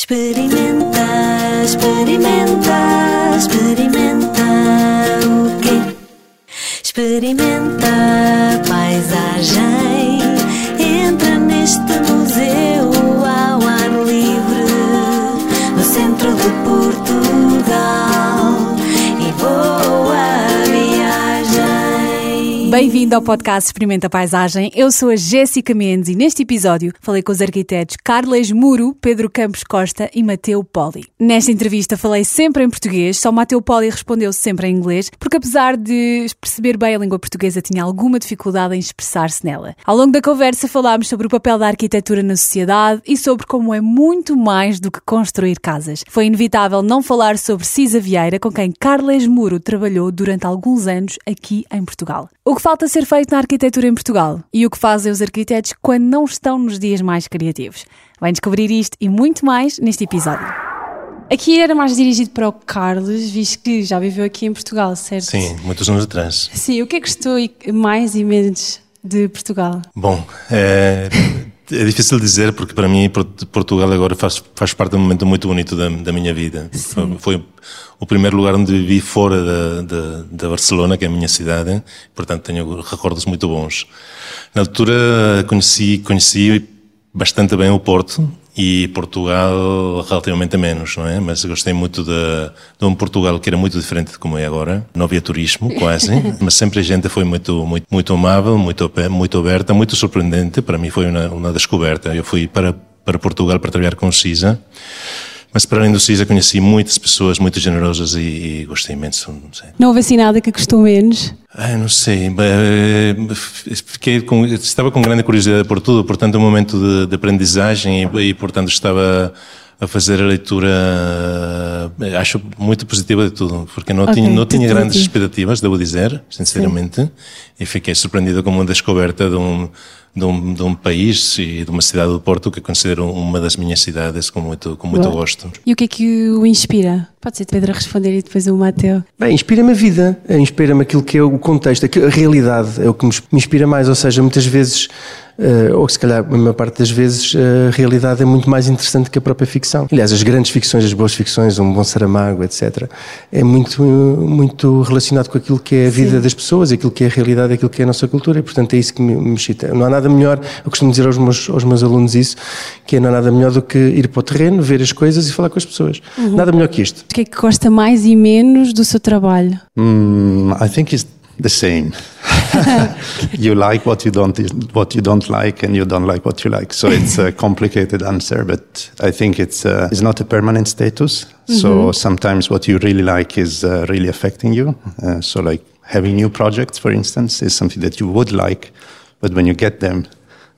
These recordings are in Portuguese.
Experimenta, experimenta, experimenta o quê? Experimenta a paisagem. Entra neste museu ao ar livre, no centro de Portugal. Bem-vindo ao podcast Experimenta Paisagem. Eu sou a Jéssica Mendes e neste episódio falei com os arquitetos Carles Muro, Pedro Campos Costa e Mateu Poli. Nesta entrevista falei sempre em português, só Mateu Poli respondeu sempre em inglês, porque apesar de perceber bem a língua portuguesa, tinha alguma dificuldade em expressar-se nela. Ao longo da conversa falámos sobre o papel da arquitetura na sociedade e sobre como é muito mais do que construir casas. Foi inevitável não falar sobre Cisa Vieira, com quem Carles Muro trabalhou durante alguns anos aqui em Portugal. O que falta ser feito na arquitetura em Portugal e o que fazem os arquitetos quando não estão nos dias mais criativos. Vai descobrir isto e muito mais neste episódio. Aqui era mais dirigido para o Carlos, visto que já viveu aqui em Portugal, certo? Sim, muitos anos atrás. Sim, o que é que gostou mais e menos de Portugal? Bom, é, é difícil dizer porque para mim Port- Portugal agora faz, faz parte de um momento muito bonito da, da minha vida. Foi, foi o primeiro lugar onde vivi fora da, da, da Barcelona, que é a minha cidade, portanto tenho recordos muito bons. Na altura conheci, conheci bastante bem o Porto e Portugal relativamente menos, não é? Mas gostei muito de, de um Portugal que era muito diferente de como é agora. Não havia turismo, quase, mas sempre a gente foi muito, muito, muito amável, muito, muito aberta, muito surpreendente. Para mim foi uma, uma descoberta. Eu fui para, para Portugal para trabalhar com o CISA. Mas para além do CISA conheci muitas pessoas muito generosas e, e gostei imenso, não sei. Não houve assim nada que gostou menos? Ah, não sei. eh, Fiquei com, estava com grande curiosidade por tudo, portanto, um momento de, de aprendizagem e, e, portanto, estava a fazer a leitura, eh, acho muito positiva de tudo, porque não Ok, tinha, não tinha grandes expectativas, devo dizer, sinceramente, e fiquei surpreendido com uma descoberta de um, de um, de um país e de uma cidade do Porto que considero uma das minhas cidades com muito, com muito Boa. gosto. E o que é que o inspira? Pode ser Pedro a responder e depois o Mateu. Bem, inspira-me a vida, inspira-me aquilo que é o contexto, a realidade é o que me inspira mais, ou seja, muitas vezes, eh, ou se calhar a maior parte das vezes, a realidade é muito mais interessante que a própria ficção. Aliás, as grandes ficções, as boas ficções, um bom Saramago, etc., é muito, muito relacionado com aquilo que é a vida das pessoas, aquilo que é a realidade, aquilo que é a nossa cultura, e portanto é isso que me, me excita. Não há nada melhor, eu costumo dizer aos meus, aos meus alunos isso, que é não há nada melhor do que ir para o terreno, ver as coisas e falar com as pessoas. Nada melhor que isto. O que é que gosta mais e menos do seu trabalho? Mm, I think it's the same. you like what you don't what you don't like, and you don't like what you like. So it's a complicated answer, but I think it's uh, it's not a permanent status. So sometimes what you really like is uh, really affecting you. Uh, so like having new projects, for instance, is something that you would like, but when you get them,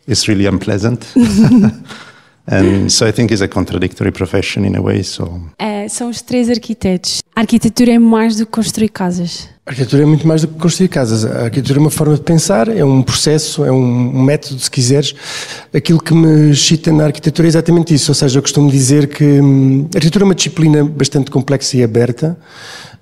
it's really unpleasant. and so I think it's a contradictory profession in a way. So É, são os três arquitetos. A arquitetura é mais do que construir casas. A arquitetura é muito mais do que construir casas. A arquitetura é uma forma de pensar, é um processo, é um método, se quiseres. Aquilo que me excita na arquitetura é exatamente isso. Ou seja, eu costumo dizer que hum, a arquitetura é uma disciplina bastante complexa e aberta,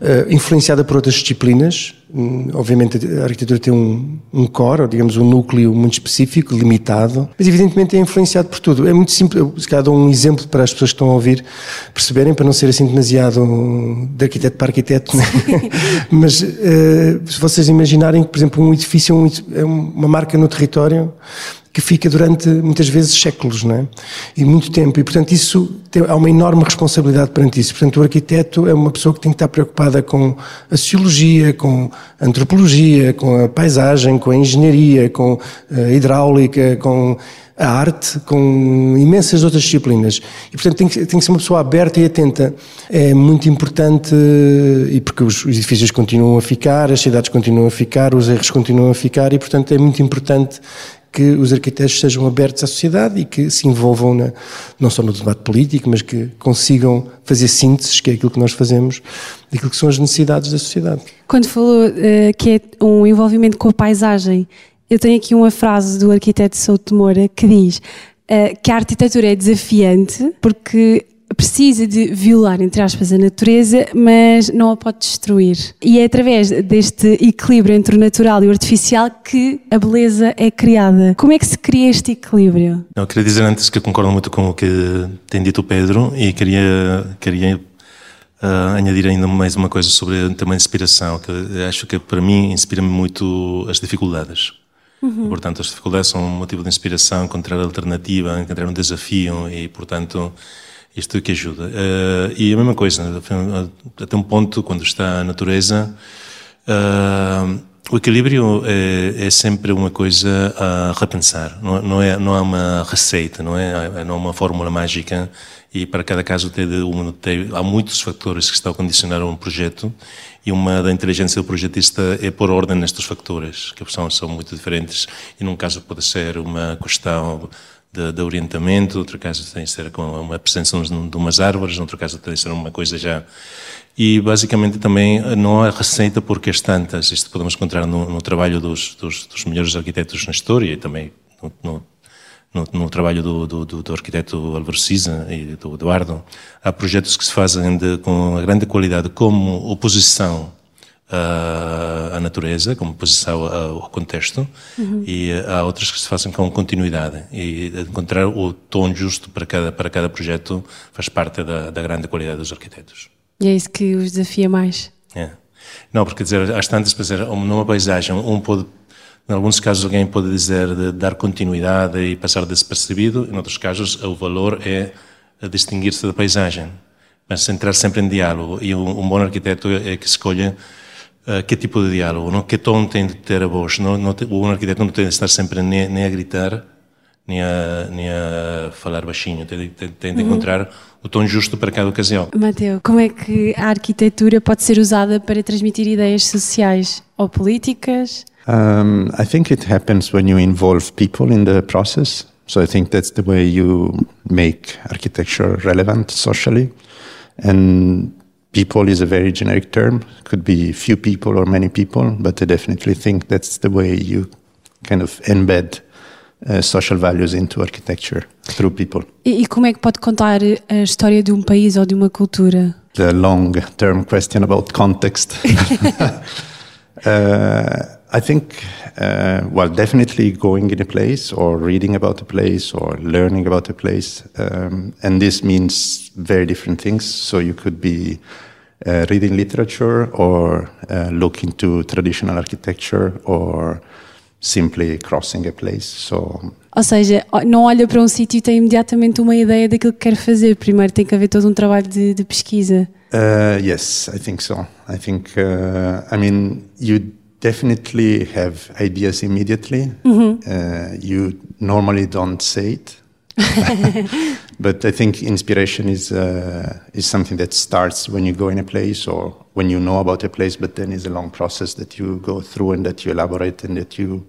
eh, influenciada por outras disciplinas. Hum, Obviamente, a arquitetura tem um, um core, ou digamos, um núcleo muito específico, limitado, mas evidentemente é influenciado por tudo. É muito simples. Eu, se calhar, dou um exemplo para as pessoas que estão a ouvir perceberem, para não ser assim demasiado de arquiteto para arquiteto, né? mas se vocês imaginarem que, por exemplo, um edifício é é uma marca no território que fica durante muitas vezes séculos, não é? E muito tempo. E, portanto, isso tem, há uma enorme responsabilidade perante isso. Portanto, o arquiteto é uma pessoa que tem que estar preocupada com a sociologia, com a antropologia, com a paisagem, com a engenharia, com a hidráulica, com a arte, com imensas outras disciplinas. E, portanto, tem que, tem que ser uma pessoa aberta e atenta. É muito importante, e porque os, os edifícios continuam a ficar, as cidades continuam a ficar, os erros continuam a ficar, e, portanto, é muito importante que os arquitetos sejam abertos à sociedade e que se envolvam na, não só no debate político, mas que consigam fazer sínteses, que é aquilo que nós fazemos, daquilo que são as necessidades da sociedade. Quando falou eh, que é um envolvimento com a paisagem, eu tenho aqui uma frase do arquiteto Souto Moura que diz eh, que a arquitetura é desafiante porque precisa de violar, entre aspas, a natureza, mas não a pode destruir. E é através deste equilíbrio entre o natural e o artificial que a beleza é criada. Como é que se cria este equilíbrio? Eu queria dizer antes que eu concordo muito com o que tem dito o Pedro e queria, queria uh, añadir ainda mais uma coisa sobre também inspiração, que acho que para mim inspira-me muito as dificuldades. Uhum. Portanto, as dificuldades são um motivo de inspiração, encontrar alternativa, encontrar um desafio e, portanto, isto é que ajuda. Uh, e a mesma coisa, até um ponto, quando está a natureza, uh, o equilíbrio é, é, sempre uma coisa a repensar. Não, não, é, não é uma receita, não é, não é uma fórmula mágica e para cada caso tem, tem, há muitos fatores que estão a condicionar um projeto e uma da inteligência do projetista é pôr ordem nestes fatores, que são, são muito diferentes e num caso pode ser uma questão de, de orientamento, outro caso tem de ser com uma presença de umas árvores, outro caso tem de ser uma coisa já... E basicamente também não há receita porque as tantas, isto podemos encontrar no, no trabalho dos, dos, dos melhores arquitetos na história e também no, no no, trabalho do, do, do, arquiteto Álvaro Siza e do Eduardo, há projetos que se fazem de, com grande qualidade como oposição à, natureza, como oposição ao contexto, uhum. e há outras que se fazem com continuidade. E encontrar o tom justo para cada, para cada projeto faz parte da, da grande qualidade dos arquitetos. E é isso que os desafia mais. É. Não, porque dizer, às tantas, para dizer, numa paisagem, um pode em alguns casos, alguém pode dizer de dar continuidade e passar despercebido, em outros casos, o valor é distinguir-se da paisagem, mas entrar sempre em diálogo. E um, bom arquiteto é que escolhe uh, que tipo de diálogo, não? que tom tem de ter a voz. Não, não, o bom arquiteto não tem de estar sempre nem, nem a gritar, nem a, nem a falar baixinho, tem, tem, tem de uhum. encontrar o tom justo para cada ocasião. Mateu, como é que a arquitetura pode ser usada para transmitir ideias sociais ou políticas? Um, I think it happens when you involve people in the process. So I think that's the way you make architecture relevant socially. And people is a very generic term. Could be few people or many people, but I definitely think that's the way you kind of embed uh, social values into architecture through people. E, e como é que pode contar a história de um país ou de uma cultura? The long-term question about context. uh, I think, uh, well, definitely going in a place or reading about a place or learning about a place. Um, and this means very different things. So you could be uh, reading literature or uh, look into traditional architecture or simply crossing a place. So, Ou seja, não olha para um sítio e tem imediatamente uma ideia daquilo que quer fazer. Primeiro tem que haver todo um trabalho de, de pesquisa. Uh, yes, I think so. I think, uh, I mean, you definitely have ideas immediately. Mm-hmm. Uh, you normally don't say it. but I think inspiration is uh, is something that starts when you go in a place or when you know about a place, but then is a long process that you go through and that you elaborate and that you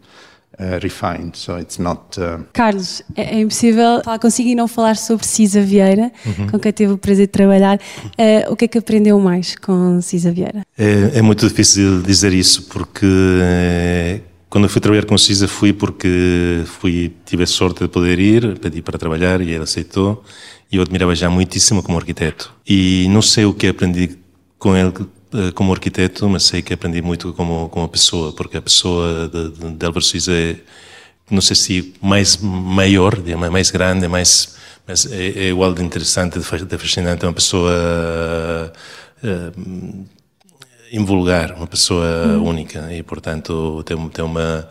uh, refined, so it's not. Uh... Carlos, é, é, impossível falar consigo e não falar sobre Cisa Vieira, uhum. com quem teve o prazer de trabalhar. Uh, o que é que aprendeu mais com Cisa Vieira? É, é muito difícil dizer isso, porque é, quando eu fui trabalhar com Cisa fui porque fui, tive a sorte de poder ir, pedi para trabalhar e ele aceitou. E eu admirava já muitíssimo como arquiteto. E não sei o que aprendi com ele eh, como arquiteto, mas sei que aprendi muito como, como pessoa, porque a pessoa de, de, de Álvaro é, não sei se mais maior, mais grande, mais, mas é, é igual de interessante, de fascinante, é uma pessoa uh, invulgar, uma pessoa hum. única e, portanto, tem, tem uma,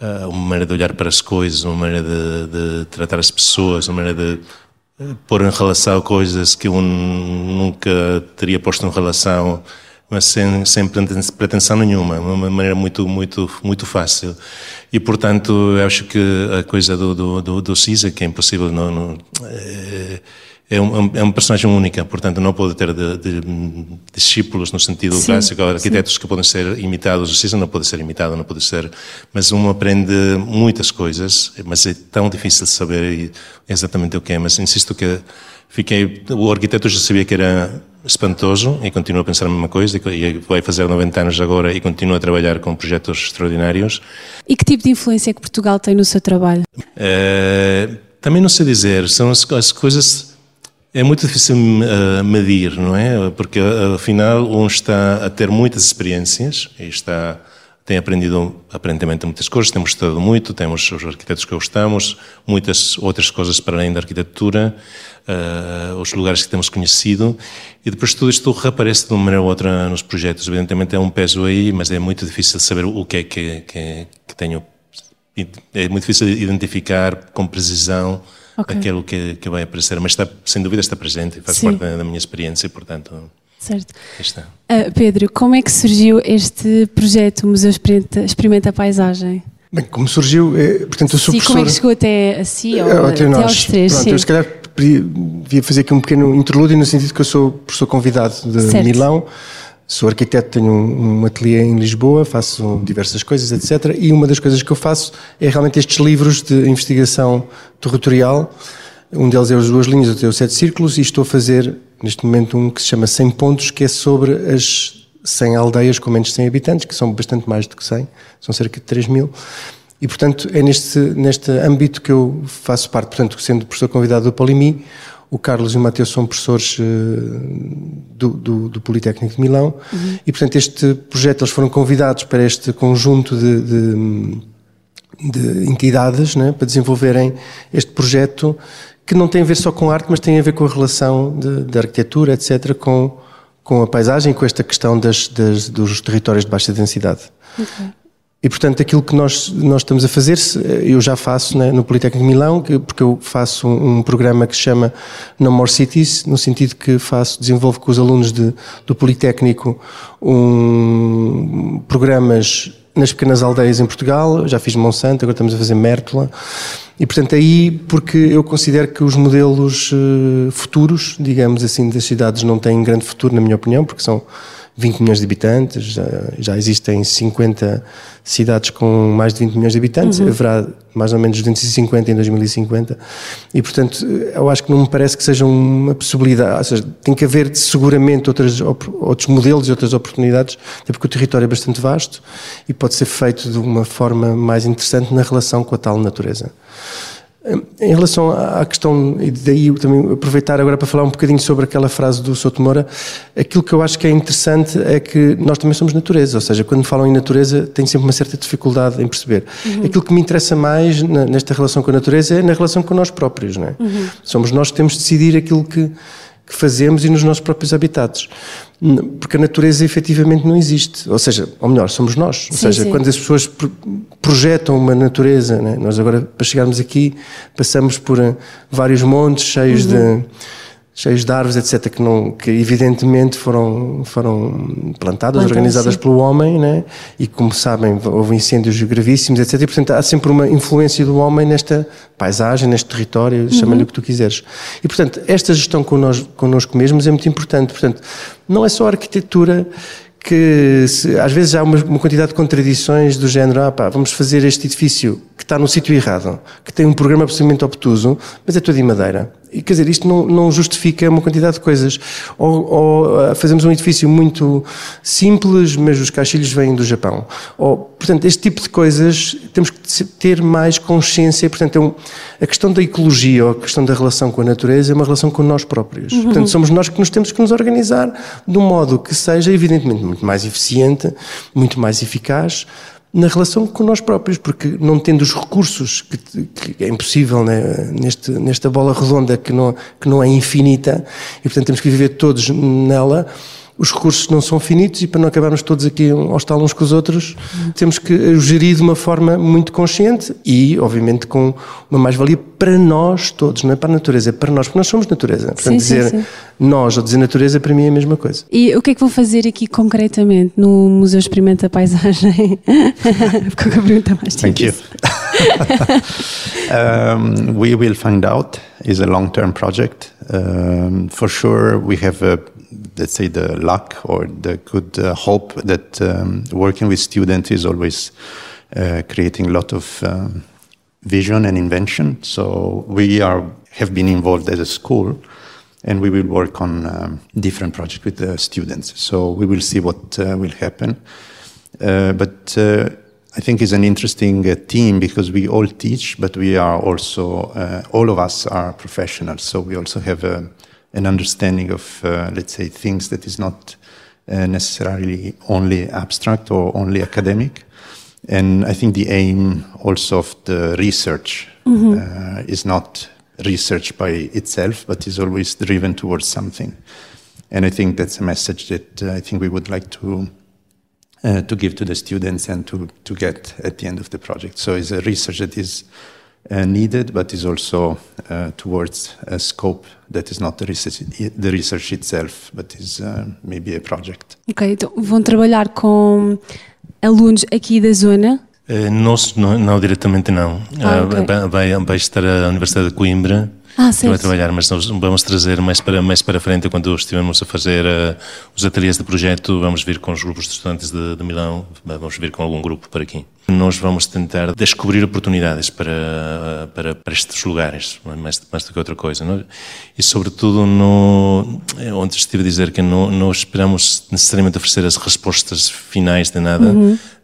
uh, uma maneira de olhar para as coisas, uma maneira de, de tratar as pessoas, uma maneira de pôr em relação coisas que eu nunca teria posto em relação, mas sem, sem pretensão nenhuma, uma maneira muito, muito, muito fácil. E, portanto, eu acho que a coisa do, do, do, do CISA, que é impossível, não, não é, é, um, é uma personagem única, portanto não pode ter de, de, discípulos no sentido sim, clássico, arquitetos sim. que podem ser imitados, o César não pode ser imitado, não pode ser, mas um aprende muitas coisas, mas é tão difícil de saber exatamente o que é, mas insisto que fiquei, o arquiteto já sabia que era espantoso e continua a pensar a mesma coisa e vai fazer 90 anos agora e continua a trabalhar com projetos extraordinários. E que tipo de influência é que Portugal tem no seu trabalho? É, também não sei dizer, são as, as coisas É muito difícil uh, medir, não é? Porque afinal um está a ter muitas experiências e está tem aprendido aparentemente muitas coisas, temos estudado muito, temos os arquitetos que gostamos, muitas outras coisas para além da arquitetura, uh, os lugares que temos conhecido, e depois tudo isto reaparece de uma maneira ou outra nos projetos. Evidentemente é um peso aí, mas é muito difícil saber o que é que, que, que tenho. É muito difícil identificar com precisão okay. aquilo que, que vai aparecer, mas está, sem dúvida está presente e faz Sim. parte da minha experiência, portanto. Certo. Uh, Pedro, como é que surgiu este projeto, o Museu Experimenta, Experimenta a Paisagem? Bem, como surgiu, é, portanto, eu sou sim, professor... como é que chegou até a si ou até, até aos três? Pronto, eu se calhar devia fazer aqui um pequeno interlúdio no sentido que eu sou professor convidado de certo. Milão, Sou arquiteto, tenho um, um ateliê em Lisboa, faço diversas coisas, etc. E uma das coisas que eu faço é realmente estes livros de investigação territorial. Um deles é os duas linhas, outro é o sete círculos, e estou a fazer neste momento um que se chama 100 pontos, que é sobre as 100 aldeias com menos de 100 habitantes, que são bastante mais do que 100, são cerca de 3 mil. E, portanto, é neste, neste âmbito que eu faço parte. Portanto, sendo professor convidado do Polimi, o Carlos e o Mateus são professores uh, do, do, do, Politécnico de Milão uhum. e, portanto, este projeto, eles foram convidados para este conjunto de, de, de entidades né, para desenvolverem este projeto que não tem a ver só com arte, mas tem a ver com a relação de, arquitetura, etc., com, com a paisagem, com esta questão das, das dos territórios de baixa densidade. E, portanto, aquilo que nós, nós estamos a fazer, eu já faço né, no Politécnico de Milão, porque eu faço um, um, programa que se chama No More Cities, no sentido que faço, desenvolvo com os alunos de, do Politécnico um, programas nas pequenas aldeias em Portugal, já fiz Monsanto, agora estamos a fazer Mértola, e portanto aí, porque eu considero que os modelos uh, futuros, digamos assim, das cidades não têm grande futuro, na minha opinião, porque são 20 milhões de habitantes, já, já, existem 50 cidades com mais de 20 milhões de habitantes, uhum. haverá mais ou menos 250 em 2050, e portanto eu acho que não me parece que seja uma possibilidade, ou seja, tem que haver seguramente outras, outros modelos e outras oportunidades, até porque o território é bastante vasto e pode ser feito de uma forma mais interessante na relação com a tal natureza. Em relação à questão, e daí também aproveitar agora para falar um bocadinho sobre aquela frase do Souto Moura, aquilo que eu acho que é interessante é que nós também somos natureza, ou seja, quando falam em natureza tem sempre uma certa dificuldade em perceber. Uhum. Aquilo que me interessa mais nesta relação com a natureza é na relação com nós próprios, não é? Uhum. Somos nós que temos de decidir aquilo que que fazemos e nos nossos próprios habitats. Porque a natureza efetivamente não existe. Ou seja, ou melhor, somos nós. Ou sim, seja, sim. quando as pessoas projetam uma natureza, né? nós agora, para chegarmos aqui, passamos por eh, vários montes cheios uhum. de cheios de árvores, etc., que, não, que evidentemente foram, foram plantadas, organizadas sim. pelo homem, né? e como sabem, houve incêndios gravíssimos, etc., e portanto há sempre uma influência do homem nesta paisagem, neste território, uhum. chama-lhe o que tu quiseres. E portanto, esta gestão connosco, connosco mesmos é muito importante. Portanto, não é só a arquitetura que se, às vezes há uma, uma, quantidade de contradições do género, ah pá, vamos fazer este edifício que está no sítio errado, que tem um programa absolutamente obtuso, mas é todo em madeira. E quer dizer, isto não, não justifica uma quantidade de coisas. Ou, ou, ah, fazemos um edifício muito simples, mas os caixilhos vêm do Japão. Ou, portanto, este tipo de coisas temos que ter mais consciência. Portanto, é um, a questão da ecologia ou a questão da relação com a natureza é uma relação com nós próprios. Uhum. Portanto, somos nós que nos temos que nos organizar de um modo que seja, evidentemente, muito mais eficiente, muito mais eficaz na relação com nós próprios, porque não tendo os recursos, que, que é impossível né, neste, nesta bola redonda que não, que não é infinita, e portanto temos que viver todos nela, os recursos não são finitos e para não acabarmos todos aqui hostal uns com os outros, temos que gerir de uma forma muito consciente e, obviamente, com uma mais-valia para nós todos, não é para a natureza, é para nós, porque nós somos natureza. Portanto, sim, dizer sim, sim. nós ou dizer natureza, para mim é a mesma coisa. E o que é que vou fazer aqui concretamente no Museu Experimenta Paisagem? Com a pergunta mais Thank you. um, we will find out. It's a long-term project. Um, for sure, we have a let's say the luck or the good uh, hope that um, working with students is always uh, creating a lot of um, vision and invention. So we are have been involved as a school, and we will work on um, different projects with the students. So we will see what uh, will happen. Uh, but uh, I think it's an interesting uh, team because we all teach, but we are also all of us are professionals. So we also have a an understanding of, uh, let's say, things that is not uh, necessarily only abstract or only academic. And I think the aim also of the research uh, is not research by itself, but is always driven towards something. And I think that's a message that uh, I think we would like to uh, to give to the students and to, to get at the end of the project. So it's a research that is uh, needed, but is also uh, towards a scope that is not the research, the research itself, but is uh, maybe a project. Ok, então vão trabalhar com alunos aqui da zona. Eh, Nós, não, não diretamente não. Ah, Eh, ok. vai- vai, estar a Universidade de Coimbra Ah, que vai trabalhar, mas nós vamos trazer mais para, mais para frente, quando estivermos a fazer eh, os ateliês de projeto, vamos vir com os grupos de estudantes de, de Milão, vamos vir com algum grupo para aqui. Nós vamos tentar descobrir oportunidades para, para, para estes lugares, mais, mais do que outra coisa. Não? é? E, sobretudo, no, onde estive a dizer que não, não esperamos necessariamente oferecer as respostas finais de nada,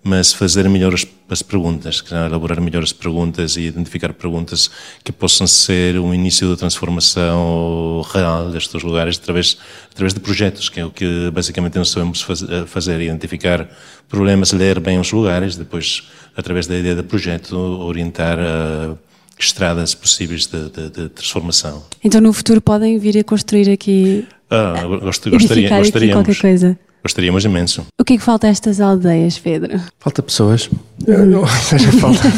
mas fazer melhor as, as perguntas, que é elaborar melhor as perguntas e identificar perguntas que possam ser o início da transformação real destes lugares através, através de projetos, que é o que basicamente nós sabemos faz- eh, fazer, identificar problemas, ler bem os lugares, depois, através da ideia de projeto, orientar eh, estradas possíveis de, de- de transformação. Então no futuro podem vir a construir aqui, Ah, gost- gostaria, edificar aqui gostaríamos. qualquer coisa. Gostaríamos imenso. O que é que falta a estas aldeias, Pedro? Falta pessoas. Ou seja, falta,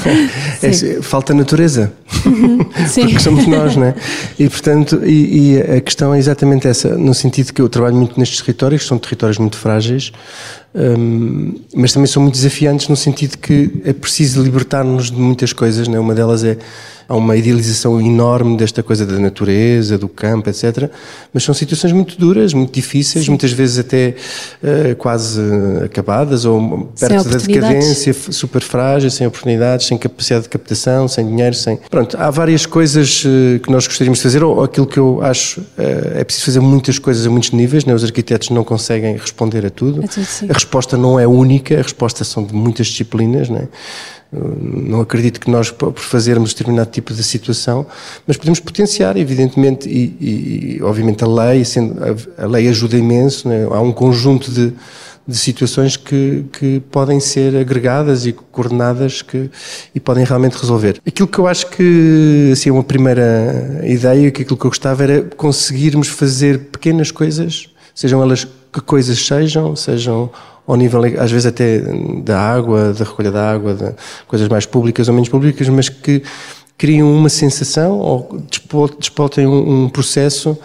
é falta natureza. Sim. Porque somos nós, não é? E, portanto, e, e a questão é exatamente essa, no sentido que eu trabalho muito nestes territórios, que são territórios muito frágeis, hum, mas também são muito desafiantes no sentido que é preciso libertar-nos de muitas coisas, não é? Uma delas é há uma idealização enorme desta coisa da natureza, do campo, etc. Mas são situações muito duras, muito difíceis, muitas vezes até eh, quase acabadas ou perto da decadência, super frágil, sem oportunidades, sem capacidade de captação, sem dinheiro, sem. Pronto, há várias coisas eh, que nós gostaríamos de fazer, ou aquilo que eu acho eh, é preciso fazer muitas coisas a muitos níveis, né? os arquitetos não conseguem responder a tudo. A tudo, sim. Resposta não é única, a resposta são de muitas disciplinas, né? Não acredito que nós, por fazermos determinado tipo de situação, mas podemos potenciar, evidentemente, e, e, obviamente a lei, sendo, a, a lei ajuda imenso, né? há um conjunto de, de situações que, que podem ser agregadas e coordenadas que, e podem realmente resolver. Aquilo que eu acho que, assim, uma primeira ideia, que aquilo que eu gostava era conseguirmos fazer pequenas coisas, sejam elas que coisas sejam, sejam ao nível, às vezes até da água, da recolha da água, de coisas mais públicas ou menos públicas, mas que criam uma sensação ou despo- despotem um, um processo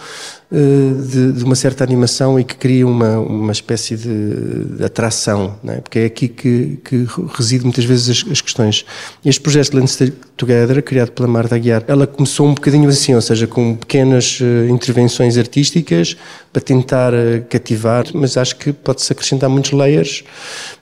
de, de uma certa animação e que cria uma, uma espécie de, de atração, é? porque é aqui que, que reside muitas vezes as, as questões. Este projeto Landscape Together, criado pela Marta Aguiar, ela começou um bocadinho assim, ou seja, com pequenas eh, intervenções artísticas para tentar eh, cativar, mas acho que pode-se acrescentar muitos layers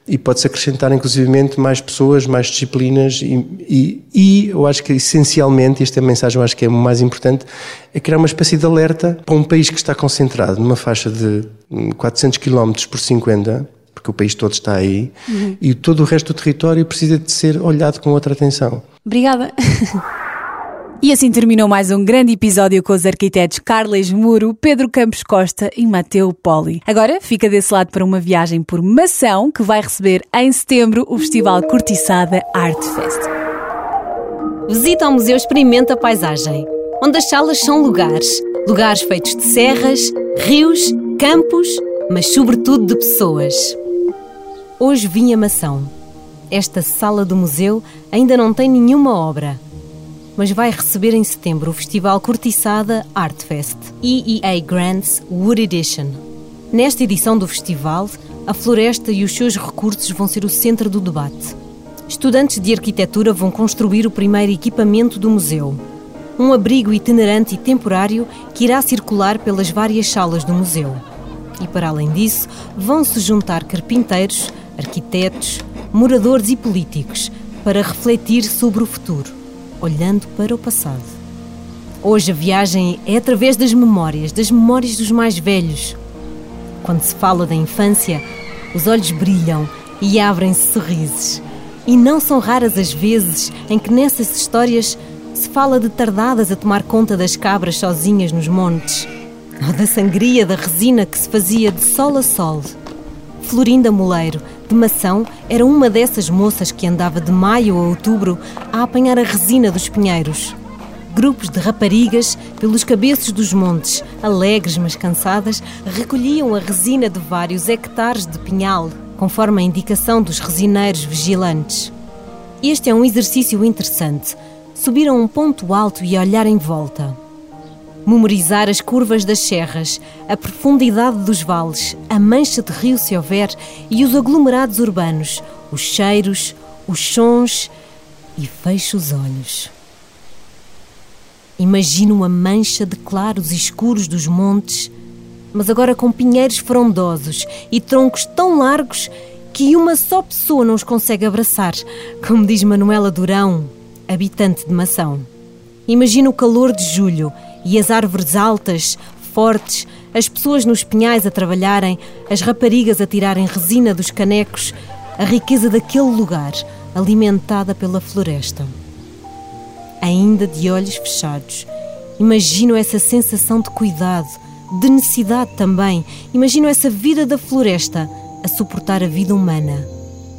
e pode-se acrescentar inclusivamente mais pessoas, mais disciplinas e, e, e eu acho que essencialmente, esta é a mensagem eu acho que é o mais importante, é criar uma espécie de alerta para um país que está concentrado numa faixa de hum, 400 km por 50, porque o país todo está aí, e todo o resto do território precisa de ser olhado com outra atenção. Obrigada. E assim terminou mais um grande episódio com os arquitetos Carles Muro, Pedro Campos Costa e Mateu Poli. Agora fica desse lado para uma viagem por Mação, que vai receber em setembro o Festival Cortiçada Art Fest. Visita ao Museu Experimenta a Paisagem, onde as salas são lugares. Lugares feitos de serras, rios, campos, mas sobretudo de pessoas. Hoje vim a Mação. Esta sala do museu ainda não tem nenhuma obra, mas vai receber em setembro o Festival Cortiçada Art Fest EEA Grants Wood Edition. Nesta edição do festival, a floresta e os seus recursos vão ser o centro do debate. Estudantes de arquitetura vão construir o primeiro equipamento do museu. Um abrigo itinerante e temporário que irá circular pelas várias salas do museu. E para além disso, vão se juntar carpinteiros, arquitetos, moradores e políticos para refletir sobre o futuro, olhando para o passado. Hoje a viagem é através das memórias, das memórias dos mais velhos. Quando se fala da infância, os olhos brilham e abrem-se sorrisos. E não são raras as vezes em que nessas histórias se fala de tardadas a tomar conta das cabras sozinhas nos montes, ou da sangria da resina que se fazia de sol a sol. Florinda Moleiro, de Mação, era uma dessas moças que andava de maio a outubro a apanhar a resina dos pinheiros. Grupos de raparigas, pelos cabeços dos montes, alegres mas cansadas, recolhiam a resina de vários hectares de pinhal, conforme a indicação dos resineiros vigilantes. Este é um exercício interessante. Subir a um ponto alto e olhar em volta. Memorizar as curvas das serras, a profundidade dos vales, a mancha de rio se houver e os aglomerados urbanos, os cheiros, os sons e fecho os olhos. Imagino a mancha de claros escuros dos montes, mas agora com pinheiros frondosos e troncos tão largos que uma só pessoa não os consegue abraçar, como diz Manuela Durão, habitante de Mação. Imagino o calor de julho e as árvores altas, fortes, as pessoas nos pinhais a trabalharem, as raparigas a tirarem resina dos canecos, a riqueza daquele lugar, alimentada pela floresta ainda de olhos fechados. Imagino essa sensação de cuidado, de necessidade também. Imagino essa vida da floresta a suportar a vida humana.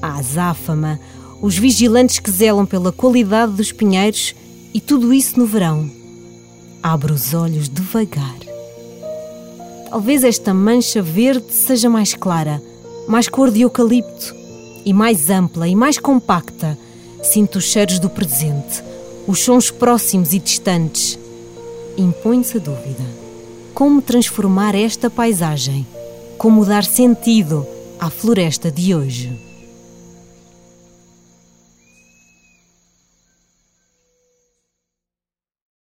A azáfama, os vigilantes que zelam pela qualidade dos pinheiros e tudo isso no verão. Abro os olhos devagar. Talvez esta mancha verde seja mais clara, mais cor de eucalipto e mais ampla e mais compacta. Sinto os cheiros do presente, os sons próximos e distantes. Impõe-se a dúvida: como transformar esta paisagem? Como dar sentido à floresta de hoje?